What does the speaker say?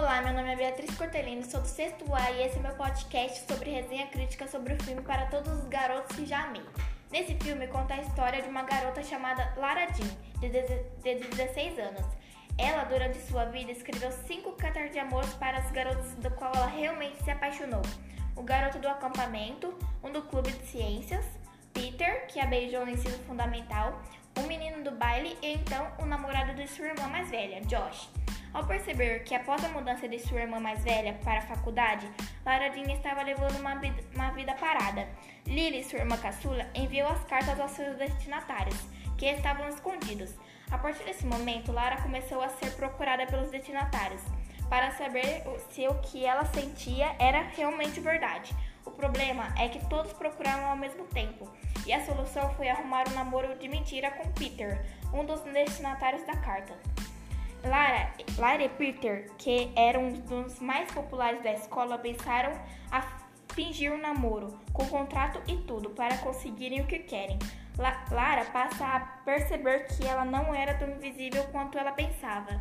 meu nome é Beatriz Cortelino, sou do sexto A e esse é meu podcast sobre resenha crítica sobre o filme para todos os garotos que já amei. Nesse filme conta a história de uma garota chamada Lara Jean, de 16 anos. Ela, durante sua vida, escreveu cinco cartas de amor para os garotos do qual ela realmente se apaixonou. O garoto do acampamento, um do clube de ciências, Peter, que a beijou no ensino fundamental, o menino do baile e então o namorado de sua irmã mais velha, Josh. Ao perceber que após a mudança de sua irmã mais velha para a faculdade, Lara Jean estava levando uma vida, uma vida parada. Lily, sua irmã caçula, enviou as cartas aos seus destinatários, que estavam escondidos. A partir desse momento, Lara começou a ser procurada pelos destinatários para saber se o que ela sentia era realmente verdade. O problema é que todos procuraram ao mesmo tempo, e a solução foi arrumar um namoro de mentira com Peter, um dos destinatários da carta. Lara, Lara e Peter, que eram um dos mais populares da escola, pensaram a fingir um namoro, com contrato e tudo, para conseguirem o que querem. La Lara passa a perceber que ela não era tão invisível quanto ela pensava.